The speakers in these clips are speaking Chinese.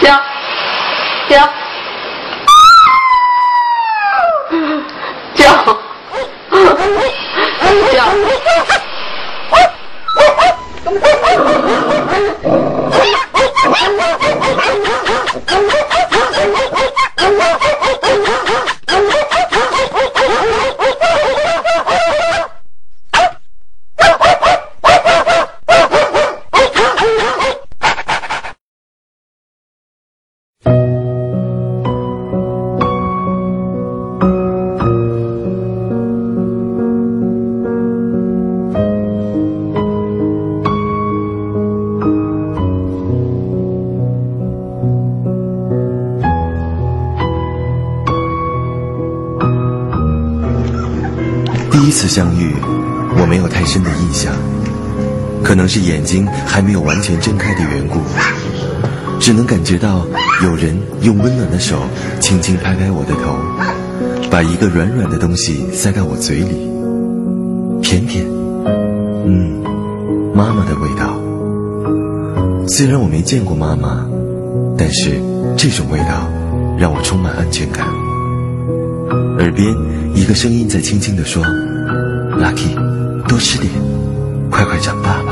叫叫叫叫。是眼睛还没有完全睁开的缘故，只能感觉到有人用温暖的手轻轻拍拍我的头，把一个软软的东西塞到我嘴里，甜甜，嗯，妈妈的味道。虽然我没见过妈妈，但是这种味道让我充满安全感。耳边一个声音在轻轻地说。Lucky，多吃点，快快长大。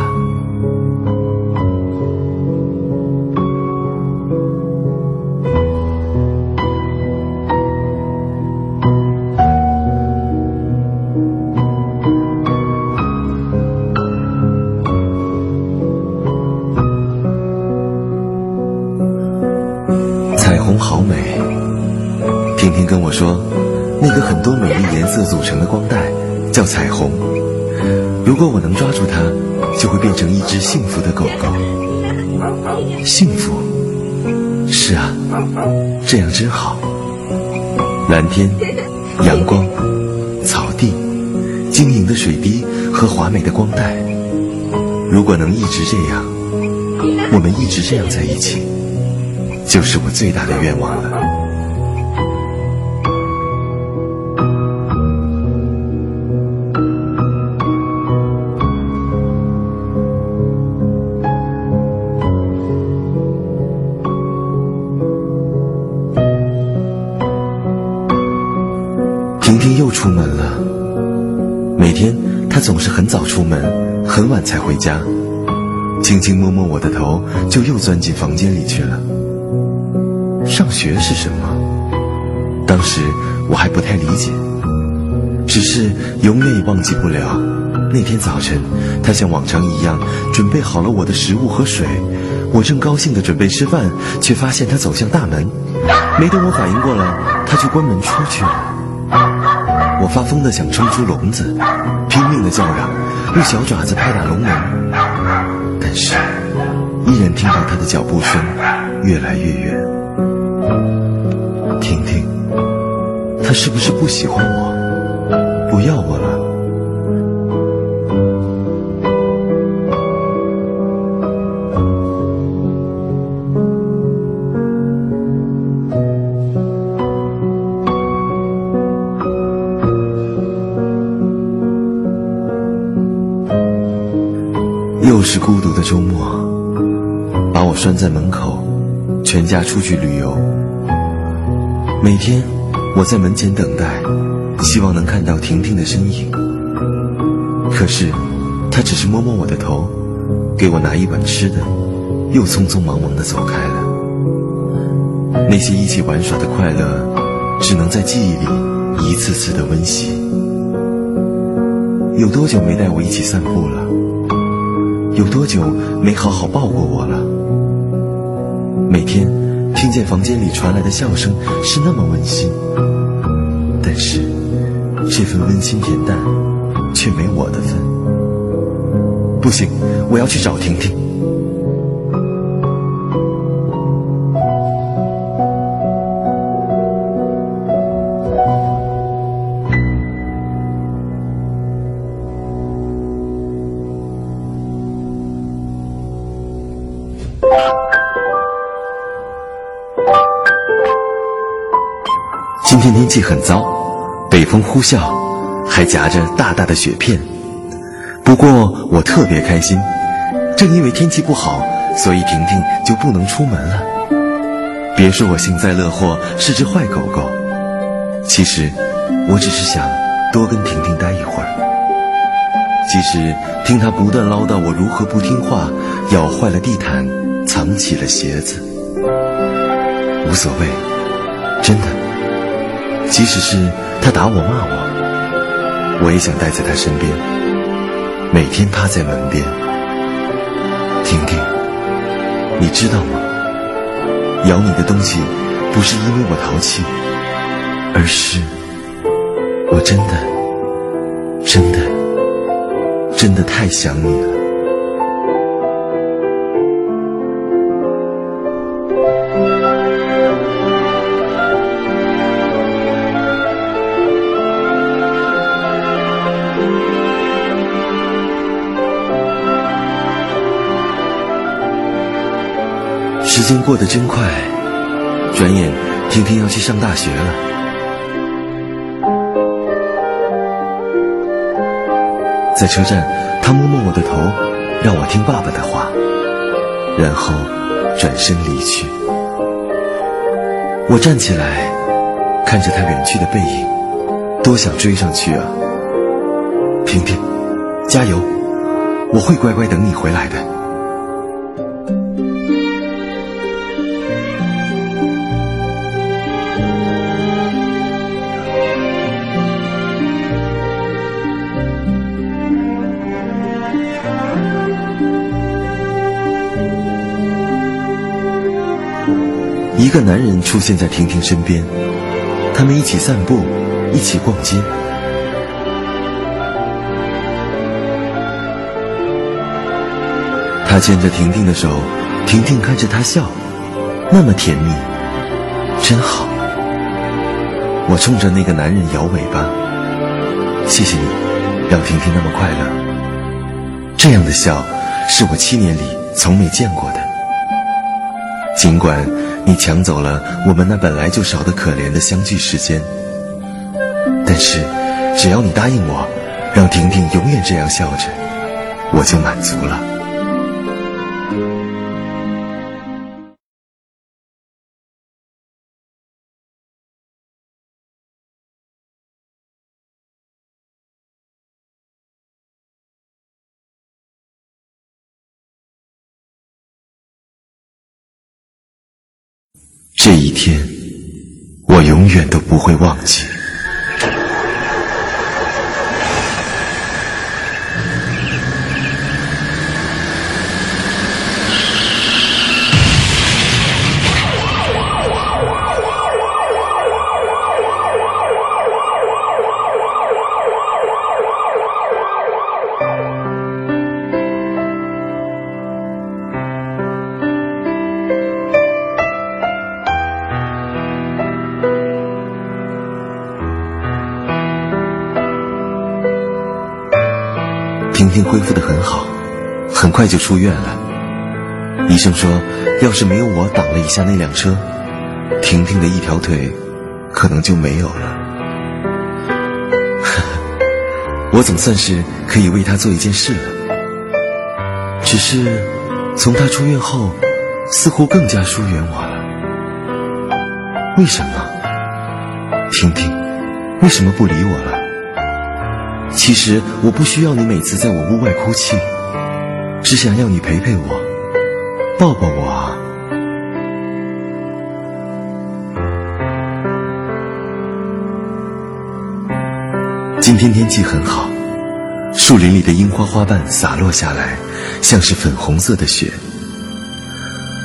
那个很多美丽颜色组成的光带。叫彩虹，如果我能抓住它，就会变成一只幸福的狗狗。幸福，是啊，这样真好。蓝天、阳光、草地、晶莹的水滴和华美的光带，如果能一直这样，我们一直这样在一起，就是我最大的愿望了。出门了。每天他总是很早出门，很晚才回家，轻轻摸摸我的头，就又钻进房间里去了。上学是什么？当时我还不太理解，只是永远也忘记不了那天早晨，他像往常一样准备好了我的食物和水。我正高兴地准备吃饭，却发现他走向大门，没等我反应过来，他就关门出去了。发疯的想冲出笼子，拼命的叫嚷，用小爪子拍打笼门，但是依然听到他的脚步声越来越远。婷婷，他是不是不喜欢我，不要我了？又是孤独的周末，把我拴在门口，全家出去旅游。每天我在门前等待，希望能看到婷婷的身影。可是，她只是摸摸我的头，给我拿一碗吃的，又匆匆忙忙的走开了。那些一起玩耍的快乐，只能在记忆里一次次的温习。有多久没带我一起散步了？有多久没好好抱过我了？每天听见房间里传来的笑声是那么温馨，但是这份温馨恬淡却没我的份。不行，我要去找婷婷。今天天气很糟，北风呼啸，还夹着大大的雪片。不过我特别开心，正因为天气不好，所以婷婷就不能出门了。别说我幸灾乐祸是只坏狗狗，其实我只是想多跟婷婷待一会儿。即使听她不断唠叨我如何不听话，咬坏了地毯，藏起了鞋子，无所谓，真的。即使是他打我骂我，我也想待在他身边，每天趴在门边。婷婷，你知道吗？咬你的东西不是因为我淘气，而是我真的、真的、真的太想你了。时间过得真快，转眼婷婷要去上大学了。在车站，他摸摸我的头，让我听爸爸的话，然后转身离去。我站起来，看着他远去的背影，多想追上去啊！婷婷，加油，我会乖乖等你回来的。一个男人出现在婷婷身边，他们一起散步，一起逛街。他牵着婷婷的手，婷婷看着他笑，那么甜蜜，真好。我冲着那个男人摇尾巴，谢谢你，让婷婷那么快乐。这样的笑，是我七年里从没见过的。尽管。你抢走了我们那本来就少得可怜的相聚时间，但是只要你答应我，让婷婷永远这样笑着，我就满足了。这一天，我永远都不会忘记。婷婷恢复的很好，很快就出院了。医生说，要是没有我挡了一下那辆车，婷婷的一条腿可能就没有了。我总算是可以为她做一件事了。只是从她出院后，似乎更加疏远我了。为什么？婷婷，为什么不理我了？其实我不需要你每次在我屋外哭泣，只想要你陪陪我，抱抱我啊！今天天气很好，树林里的樱花花瓣洒落下来，像是粉红色的雪。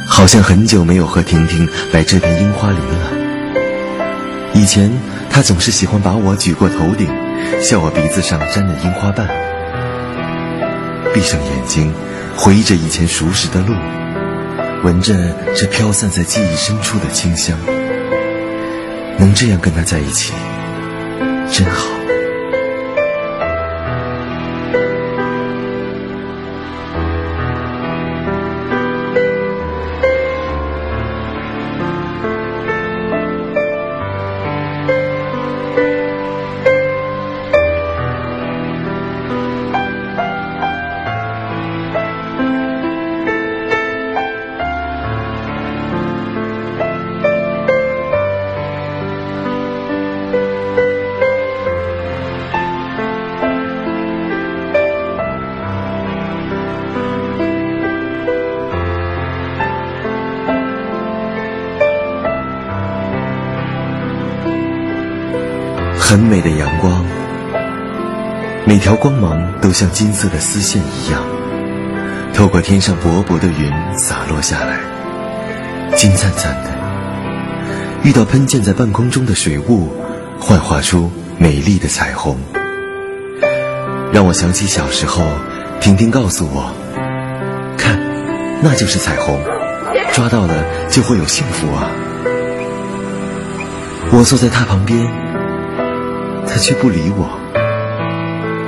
好像很久没有和婷婷来这片樱花林了。以前她总是喜欢把我举过头顶。笑我鼻子上沾着樱花瓣，闭上眼睛，回忆着以前熟识的路，闻着这飘散在记忆深处的清香，能这样跟他在一起，真好。很美的阳光，每条光芒都像金色的丝线一样，透过天上薄薄的云洒落下来，金灿灿的。遇到喷溅在半空中的水雾，幻化出美丽的彩虹，让我想起小时候，婷婷告诉我：“看，那就是彩虹，抓到了就会有幸福啊。”我坐在她旁边，他却不理我，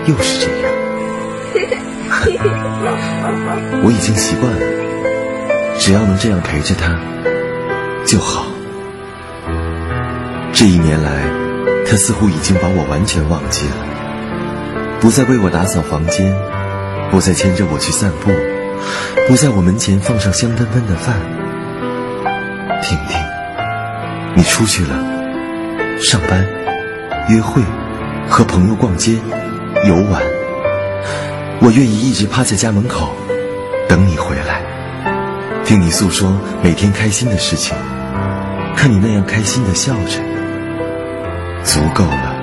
又是这样。我已经习惯了，只要能这样陪着她就好。这一年来，他似乎已经把我完全忘记了，不再为我打扫房间，不再牵着我去散步，不在我门前放上香喷喷的饭。婷婷，你出去了，上班、约会、和朋友逛街、游玩，我愿意一直趴在家门口，等你回来，听你诉说每天开心的事情，看你那样开心的笑着。足够了。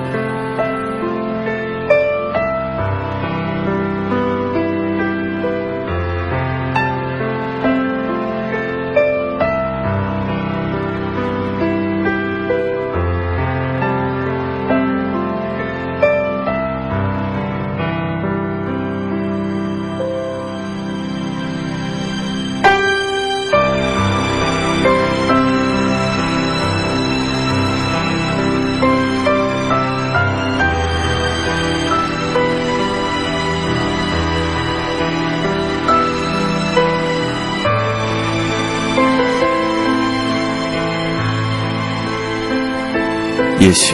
也许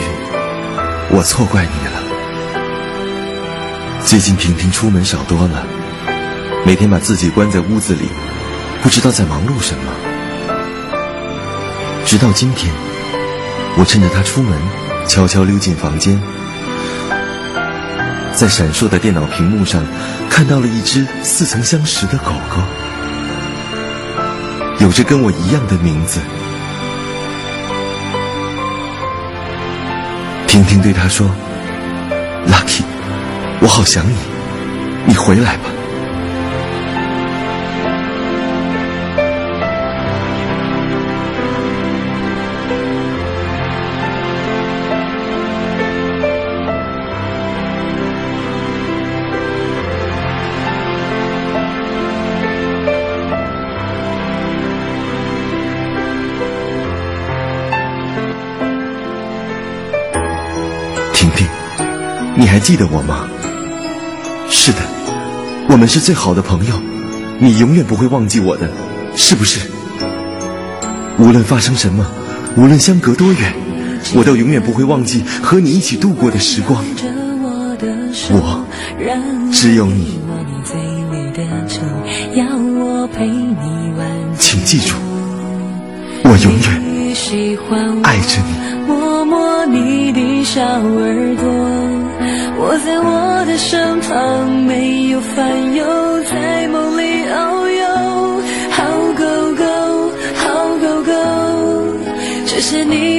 我错怪你了。最近婷婷出门少多了，每天把自己关在屋子里，不知道在忙碌什么。直到今天，我趁着她出门，悄悄溜进房间，在闪烁的电脑屏幕上看到了一只似曾相识的狗狗，有着跟我一样的名字。婷婷对他说：“Lucky，我好想你，你回来吧。”你还记得我吗？是的，我们是最好的朋友，你永远不会忘记我的，是不是？无论发生什么，无论相隔多远，我都永远不会忘记和你一起度过的时光。我只有你，请记住，我永远爱着你。摸摸你的小耳朵我在我的身旁，没有烦忧，在梦里遨游。好狗狗，好狗狗，谢谢你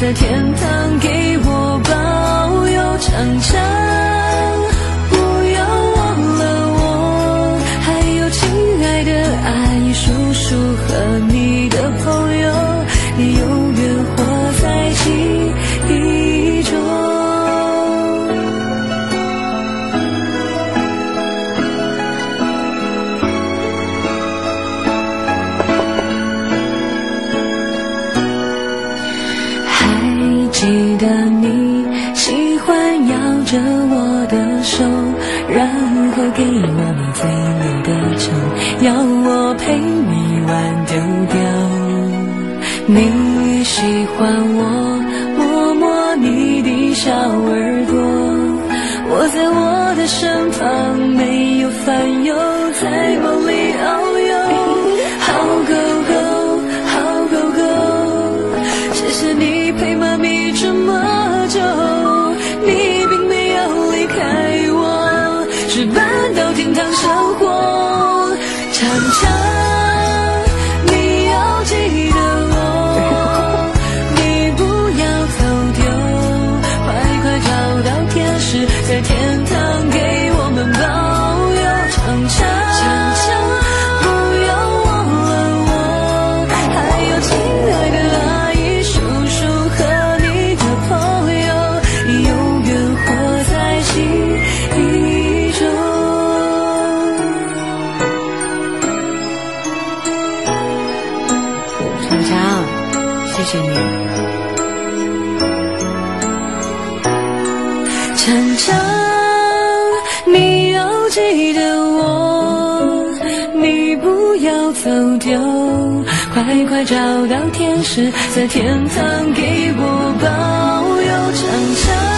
在天堂给记得你喜欢摇着我的手，然后给我你最美的唇，要我陪你玩丢丢。你喜欢我摸摸你的小耳朵，我在我的身旁没有烦忧，在梦里遨游。好，狗。长长你要记得我你不要走丢快快找到天使在天堂给我保佑。长长